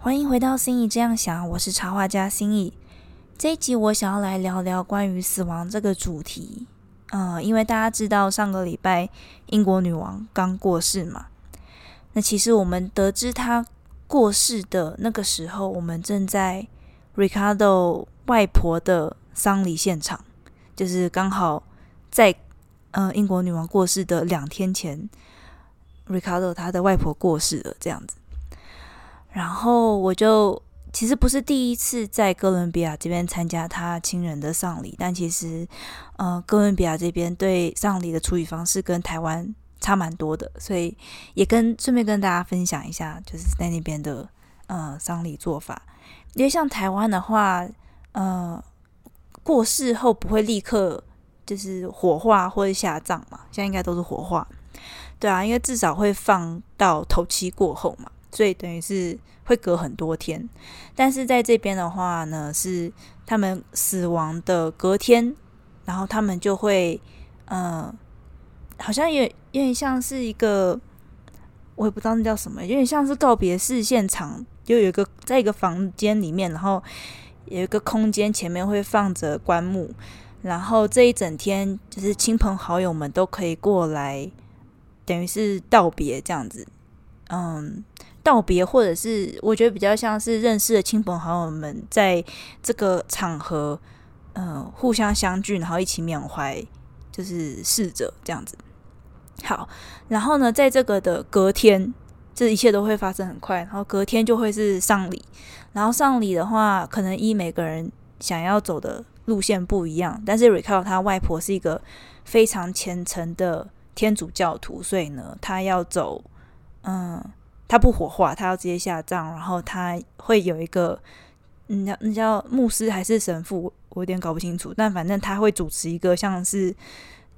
欢迎回到心意这样想，我是插画家心意。这一集我想要来聊聊关于死亡这个主题。呃，因为大家知道上个礼拜英国女王刚过世嘛，那其实我们得知她过世的那个时候，我们正在 Ricardo 外婆的丧礼现场，就是刚好在呃英国女王过世的两天前，Ricardo 他的外婆过世了，这样子。然后我就其实不是第一次在哥伦比亚这边参加他亲人的丧礼，但其实呃哥伦比亚这边对丧礼的处理方式跟台湾差蛮多的，所以也跟顺便跟大家分享一下，就是在那边的呃丧礼做法。因为像台湾的话，呃过世后不会立刻就是火化或者下葬嘛，现在应该都是火化，对啊，因为至少会放到头七过后嘛。所以等于是会隔很多天，但是在这边的话呢，是他们死亡的隔天，然后他们就会，嗯，好像有有点像是一个，我也不知道那叫什么，有点像是告别式现场，就有一个在一个房间里面，然后有一个空间前面会放着棺木，然后这一整天就是亲朋好友们都可以过来，等于是道别这样子，嗯。道别，或者是我觉得比较像是认识的亲朋好友们，在这个场合，嗯，互相相聚，然后一起缅怀，就是逝者这样子。好，然后呢，在这个的隔天，这一切都会发生很快，然后隔天就会是丧礼。然后丧礼的话，可能依每个人想要走的路线不一样，但是 Ricardo 他外婆是一个非常虔诚的天主教徒，所以呢，他要走，嗯。他不火化，他要直接下葬，然后他会有一个，嗯，那那叫牧师还是神父，我有点搞不清楚。但反正他会主持一个像是，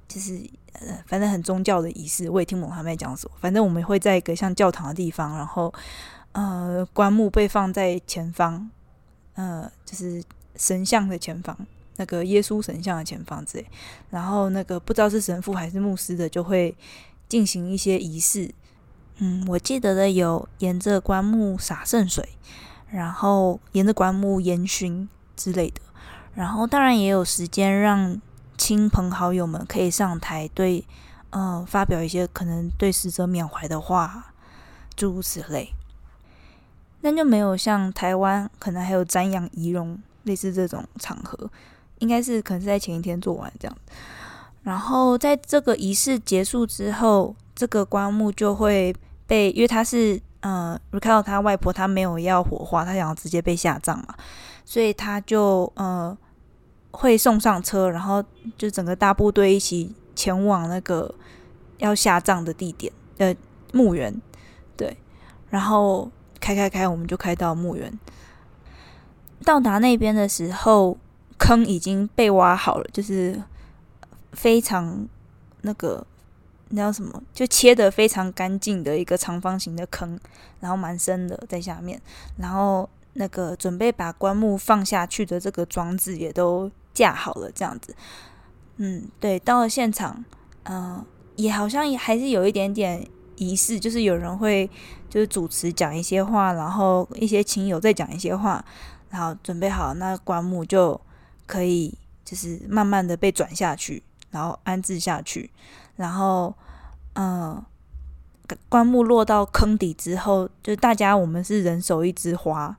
就是呃，反正很宗教的仪式，我也听不懂他们在讲什么。反正我们会在一个像教堂的地方，然后呃，棺木被放在前方，呃，就是神像的前方，那个耶稣神像的前方之类。然后那个不知道是神父还是牧师的，就会进行一些仪式。嗯，我记得的有沿着棺木洒圣水，然后沿着棺木烟熏之类的，然后当然也有时间让亲朋好友们可以上台对，嗯，发表一些可能对死者缅怀的话，诸如此类。那就没有像台湾可能还有瞻仰仪容类似这种场合，应该是可能是在前一天做完这样。然后在这个仪式结束之后，这个棺木就会。被，因为他是，呃，Ricardo 他外婆，他没有要火化，他想要直接被下葬嘛，所以他就，呃，会送上车，然后就整个大部队一起前往那个要下葬的地点，呃，墓园，对，然后开开开，我们就开到墓园，到达那边的时候，坑已经被挖好了，就是非常那个。那叫什么？就切的非常干净的一个长方形的坑，然后蛮深的在下面。然后那个准备把棺木放下去的这个装置也都架好了，这样子。嗯，对。到了现场，嗯，也好像也还是有一点点仪式，就是有人会就是主持讲一些话，然后一些亲友再讲一些话，然后准备好，那棺木就可以就是慢慢的被转下去，然后安置下去。然后，嗯，棺木落到坑底之后，就大家我们是人手一枝花，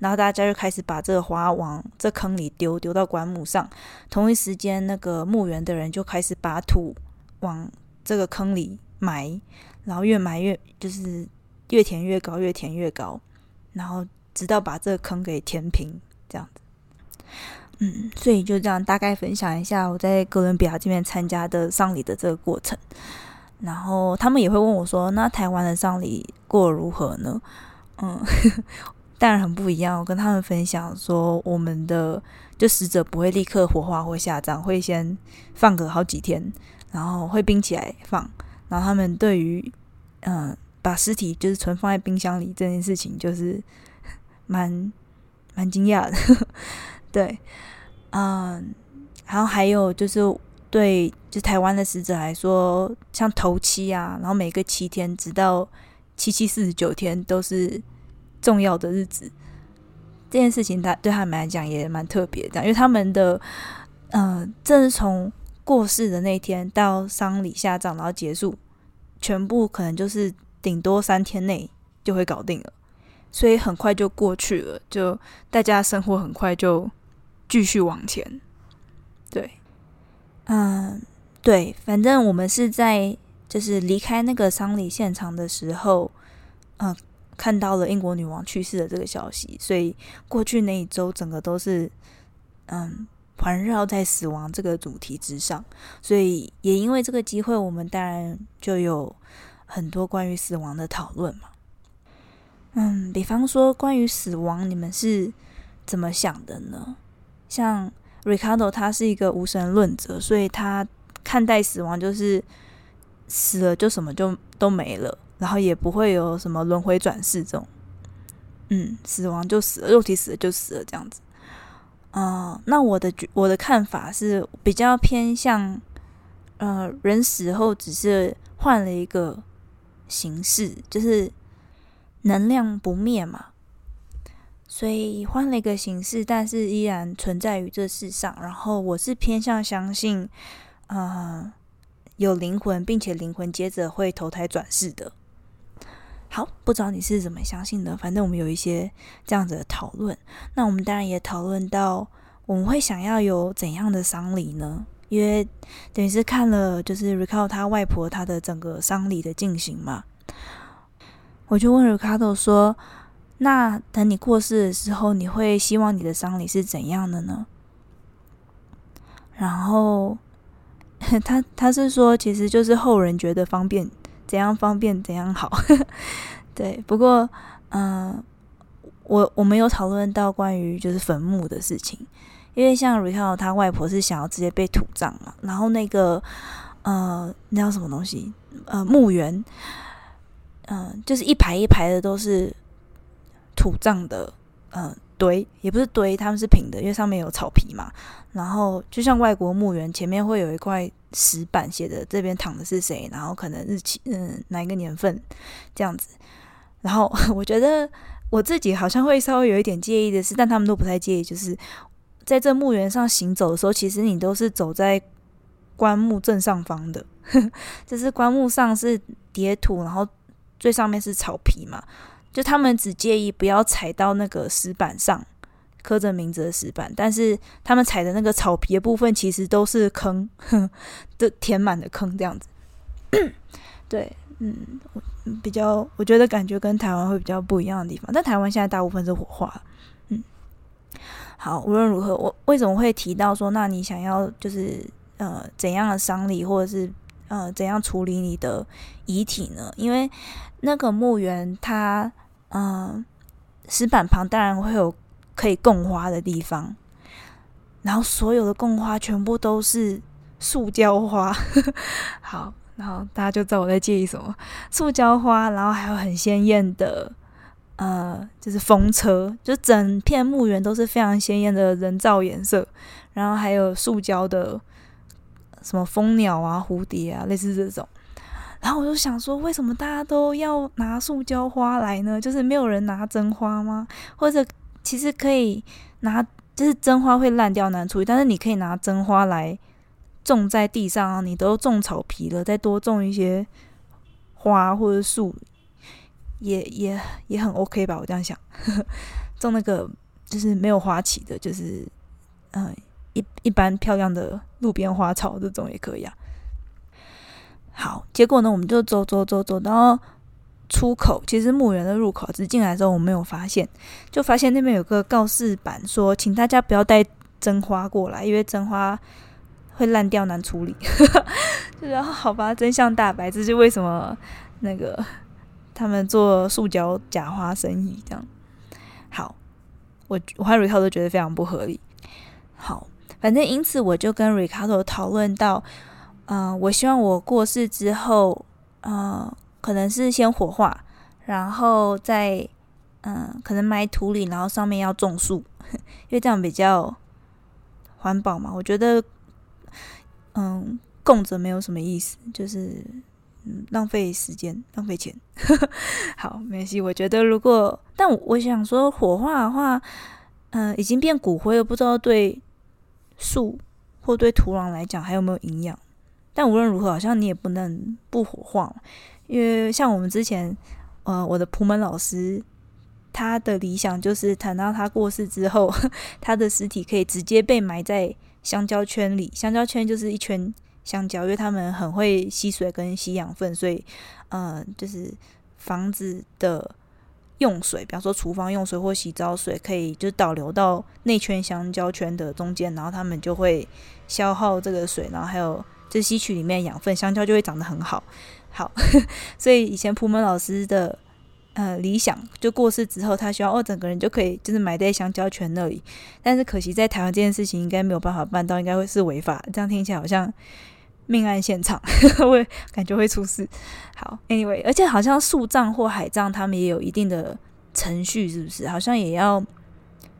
然后大家就开始把这个花往这坑里丢，丢到棺木上。同一时间，那个墓园的人就开始把土往这个坑里埋，然后越埋越就是越填越高，越填越高，然后直到把这个坑给填平，这样子。嗯，所以就这样大概分享一下我在哥伦比亚这边参加的丧礼的这个过程，然后他们也会问我说：“那台湾的丧礼过如何呢？”嗯，当然很不一样。我跟他们分享说，我们的就死者不会立刻火化或下葬，会先放个好几天，然后会冰起来放。然后他们对于嗯把尸体就是存放在冰箱里这件事情，就是 蛮蛮惊讶的。对，嗯，然后还有就是对，就台湾的死者来说，像头七啊，然后每个七天直到七七四十九天都是重要的日子。这件事情，他对他们来讲也蛮特别的，因为他们的，呃，正是从过世的那天到丧礼下葬，然后结束，全部可能就是顶多三天内就会搞定了，所以很快就过去了，就大家生活很快就继续往前。对，嗯，对，反正我们是在就是离开那个丧礼现场的时候，嗯。看到了英国女王去世的这个消息，所以过去那一周整个都是嗯环绕在死亡这个主题之上，所以也因为这个机会，我们当然就有很多关于死亡的讨论嘛。嗯，比方说关于死亡，你们是怎么想的呢？像 Ricardo 他是一个无神论者，所以他看待死亡就是死了就什么就都没了。然后也不会有什么轮回转世这种，嗯，死亡就死了，肉体死了就死了这样子。嗯，那我的我的看法是比较偏向，呃，人死后只是换了一个形式，就是能量不灭嘛，所以换了一个形式，但是依然存在于这世上。然后我是偏向相信，呃，有灵魂，并且灵魂接着会投胎转世的。好，不知道你是怎么相信的，反正我们有一些这样子的讨论。那我们当然也讨论到，我们会想要有怎样的丧礼呢？因为等于是看了就是 Ricardo 他外婆他的整个丧礼的进行嘛，我就问 Ricardo 说：“那等你过世的时候，你会希望你的丧礼是怎样的呢？”然后他他是说，其实就是后人觉得方便。怎样方便怎样好，对。不过，嗯，我我们有讨论到关于就是坟墓的事情，因为像 Ricardo 他外婆是想要直接被土葬嘛，然后那个呃，那叫什么东西？呃，墓园，嗯，就是一排一排的都是土葬的，嗯。堆也不是堆，他们是平的，因为上面有草皮嘛。然后就像外国墓园，前面会有一块石板，写的这边躺的是谁，然后可能日期，嗯，哪一个年份这样子。然后我觉得我自己好像会稍微有一点介意的是，但他们都不太介意，就是在这墓园上行走的时候，其实你都是走在棺木正上方的，就是棺木上是叠土，然后最上面是草皮嘛。就他们只介意不要踩到那个石板上刻着名字的石板，但是他们踩的那个草皮的部分其实都是坑，都填满的坑这样子。对，嗯，比较我觉得感觉跟台湾会比较不一样的地方，但台湾现在大部分是火化。嗯，好，无论如何，我为什么会提到说，那你想要就是呃怎样的丧礼，或者是呃怎样处理你的遗体呢？因为那个墓园它。嗯，石板旁当然会有可以供花的地方，然后所有的供花全部都是塑胶花。好，然后大家就知道我在介意什么，塑胶花，然后还有很鲜艳的，呃，就是风车，就整片墓园都是非常鲜艳的人造颜色，然后还有塑胶的什么蜂鸟啊、蝴蝶啊，类似这种。然后我就想说，为什么大家都要拿塑胶花来呢？就是没有人拿真花吗？或者其实可以拿，就是真花会烂掉难处理，但是你可以拿真花来种在地上啊。你都种草皮了，再多种一些花或者树，也也也很 OK 吧？我这样想，种那个就是没有花期的，就是嗯一一般漂亮的路边花草这种也可以啊。好，结果呢，我们就走走走走到出口，其实墓园的入口，只是进来之后我没有发现，就发现那边有个告示板，说请大家不要带真花过来，因为真花会烂掉难处理。然后好吧，真相大白，这是为什么那个他们做塑胶假花生意这样。好，我我和 Ricardo 都觉得非常不合理。好，反正因此我就跟 Ricardo 讨论到。嗯，我希望我过世之后，嗯，可能是先火化，然后再嗯，可能埋土里，然后上面要种树，因为这样比较环保嘛。我觉得，嗯，供着没有什么意思，就是嗯，浪费时间，浪费钱。好，没关系。我觉得如果，但我想说火化的话，嗯，已经变骨灰了，不知道对树或对土壤来讲还有没有营养。但无论如何，好像你也不能不火化，因为像我们之前，呃，我的普门老师，他的理想就是谈到他过世之后，他的尸体可以直接被埋在香蕉圈里。香蕉圈就是一圈香蕉，因为他们很会吸水跟吸养分，所以，呃，就是房子的用水，比方说厨房用水或洗澡水，可以就导流到内圈香蕉圈的中间，然后他们就会消耗这个水，然后还有。就吸取里面养分，香蕉就会长得很好。好，所以以前普门老师的呃理想，就过世之后，他希望哦，整个人就可以就是埋在香蕉圈那里。但是可惜在台湾这件事情应该没有办法办到，应该会是违法。这样听起来好像命案现场，会感觉会出事。好，Anyway，而且好像树葬或海葬他们也有一定的程序，是不是？好像也要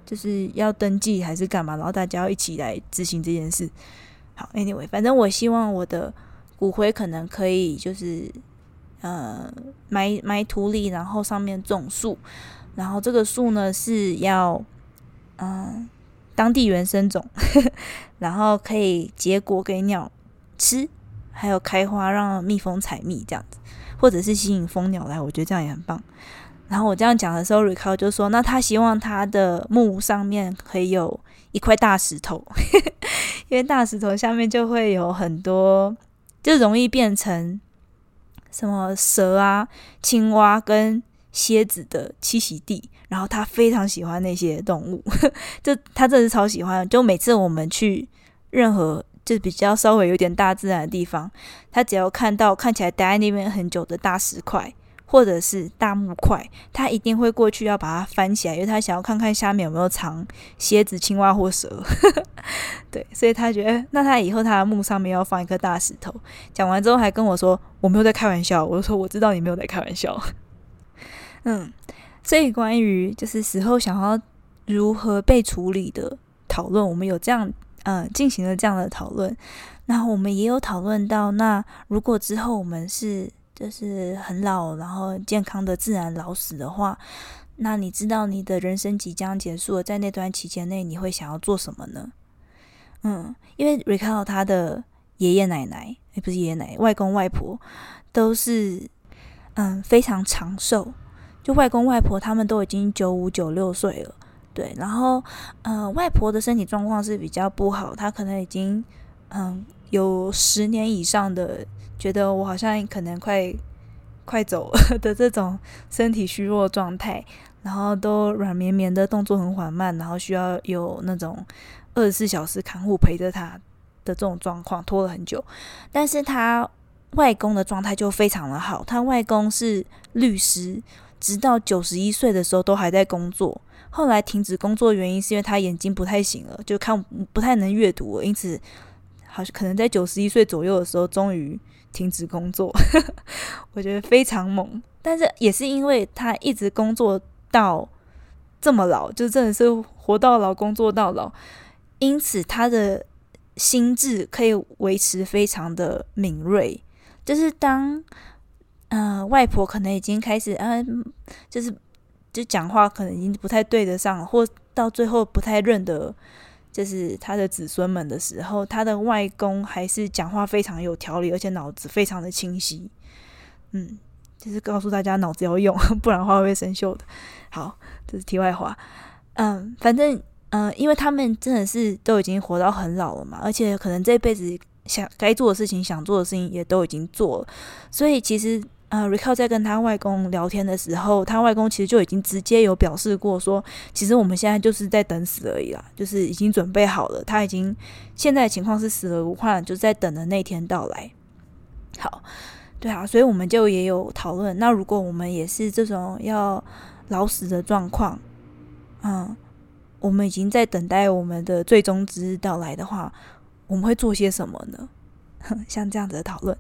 就是要登记还是干嘛？然后大家要一起来执行这件事。好，Anyway，反正我希望我的骨灰可能可以就是呃埋埋土里，然后上面种树，然后这个树呢是要嗯当地原生种呵呵，然后可以结果给鸟吃，还有开花让蜜蜂采蜜这样子，或者是吸引蜂鸟来，我觉得这样也很棒。然后我这样讲的时候，Recall 就说：“那他希望他的墓上面可以有一块大石头。”因为大石头下面就会有很多，就容易变成什么蛇啊、青蛙跟蝎子的栖息地。然后他非常喜欢那些动物，就他真的是超喜欢。就每次我们去任何就比较稍微有点大自然的地方，他只要看到看起来待在那边很久的大石块。或者是大木块，他一定会过去要把它翻起来，因为他想要看看下面有没有藏蝎子、青蛙或蛇。对，所以他觉得，那他以后他的墓上面要放一颗大石头。讲完之后还跟我说：“我没有在开玩笑。”我就说：“我知道你没有在开玩笑。”嗯，所以关于就是死后想要如何被处理的讨论，我们有这样嗯进行了这样的讨论。然后我们也有讨论到，那如果之后我们是。就是很老，然后健康的自然老死的话，那你知道你的人生即将结束了，在那段期间内，你会想要做什么呢？嗯，因为 Ricardo 他的爷爷奶奶，也不是爷爷奶奶，外公外婆都是嗯非常长寿，就外公外婆他们都已经九五九六岁了，对，然后嗯外婆的身体状况是比较不好，她可能已经嗯有十年以上的。觉得我好像可能快快走 的这种身体虚弱状态，然后都软绵绵的动作很缓慢，然后需要有那种二十四小时看护陪着他的这种状况，拖了很久。但是他外公的状态就非常的好，他外公是律师，直到九十一岁的时候都还在工作。后来停止工作原因是因为他眼睛不太行了，就看不太能阅读，因此好像可能在九十一岁左右的时候，终于。停止工作，我觉得非常猛，但是也是因为他一直工作到这么老，就真的是活到老工作到老，因此他的心智可以维持非常的敏锐。就是当嗯外婆可能已经开始嗯，就是就讲话可能已经不太对得上，或到最后不太认得。就是他的子孙们的时候，他的外公还是讲话非常有条理，而且脑子非常的清晰。嗯，就是告诉大家脑子要用，不然的话会生锈的。好，这是题外话。嗯，反正嗯，因为他们真的是都已经活到很老了嘛，而且可能这辈子想该做的事情、想做的事情也都已经做了，所以其实。呃，Rico 在跟他外公聊天的时候，他外公其实就已经直接有表示过说，其实我们现在就是在等死而已啦，就是已经准备好了，他已经现在的情况是死而无患，就在等的那天到来。好，对啊，所以我们就也有讨论，那如果我们也是这种要老死的状况，嗯，我们已经在等待我们的最终之日到来的话，我们会做些什么呢？像这样子的讨论。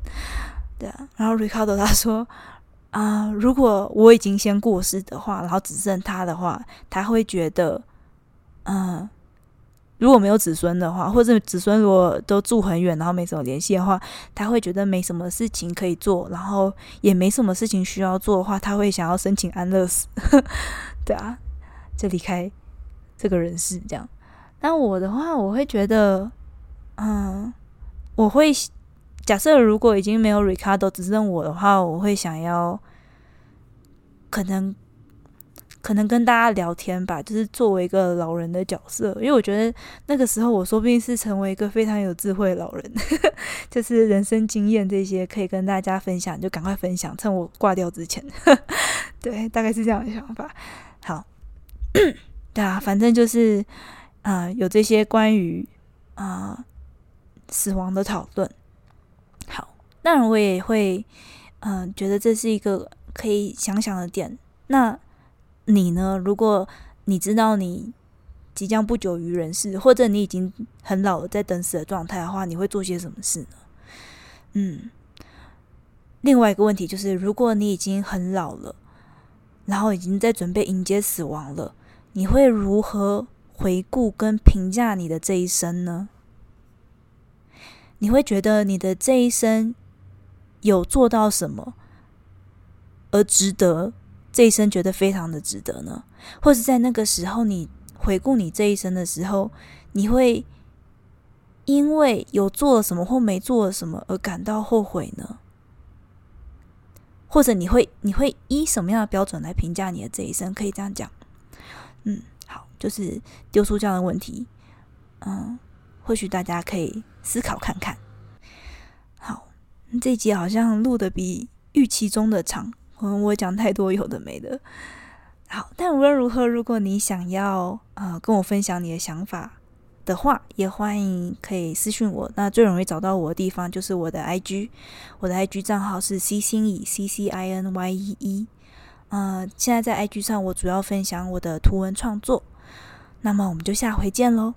对啊，然后 Ricardo 他说啊，如果我已经先过世的话，然后只剩他的话，他会觉得，嗯，如果没有子孙的话，或者子孙如果都住很远，然后没什么联系的话，他会觉得没什么事情可以做，然后也没什么事情需要做的话，他会想要申请安乐死，对啊，就离开这个人世这样。那我的话，我会觉得，嗯，我会假设如果已经没有 Ricardo 只剩我的话，我会想要可能。可能跟大家聊天吧，就是作为一个老人的角色，因为我觉得那个时候我说不定是成为一个非常有智慧老人，就是人生经验这些可以跟大家分享，就赶快分享，趁我挂掉之前。对，大概是这样的想法。好，对啊，反正就是啊，有这些关于啊死亡的讨论。当然我也会嗯觉得这是一个可以想想的点。那你呢？如果你知道你即将不久于人世，或者你已经很老了，在等死的状态的话，你会做些什么事呢？嗯，另外一个问题就是，如果你已经很老了，然后已经在准备迎接死亡了，你会如何回顾跟评价你的这一生呢？你会觉得你的这一生有做到什么，而值得？这一生觉得非常的值得呢，或是在那个时候，你回顾你这一生的时候，你会因为有做了什么或没做了什么而感到后悔呢？或者你会你会以什么样的标准来评价你的这一生？可以这样讲，嗯，好，就是丢出这样的问题，嗯，或许大家可以思考看看。这集好像录的比预期中的长。可能，我讲太多有的没的。好，但无论如何，如果你想要呃跟我分享你的想法的话，也欢迎可以私信我。那最容易找到我的地方就是我的 IG，我的 IG 账号是 C 心以 C C I N Y E E。呃，现在在 IG 上我主要分享我的图文创作。那么我们就下回见喽。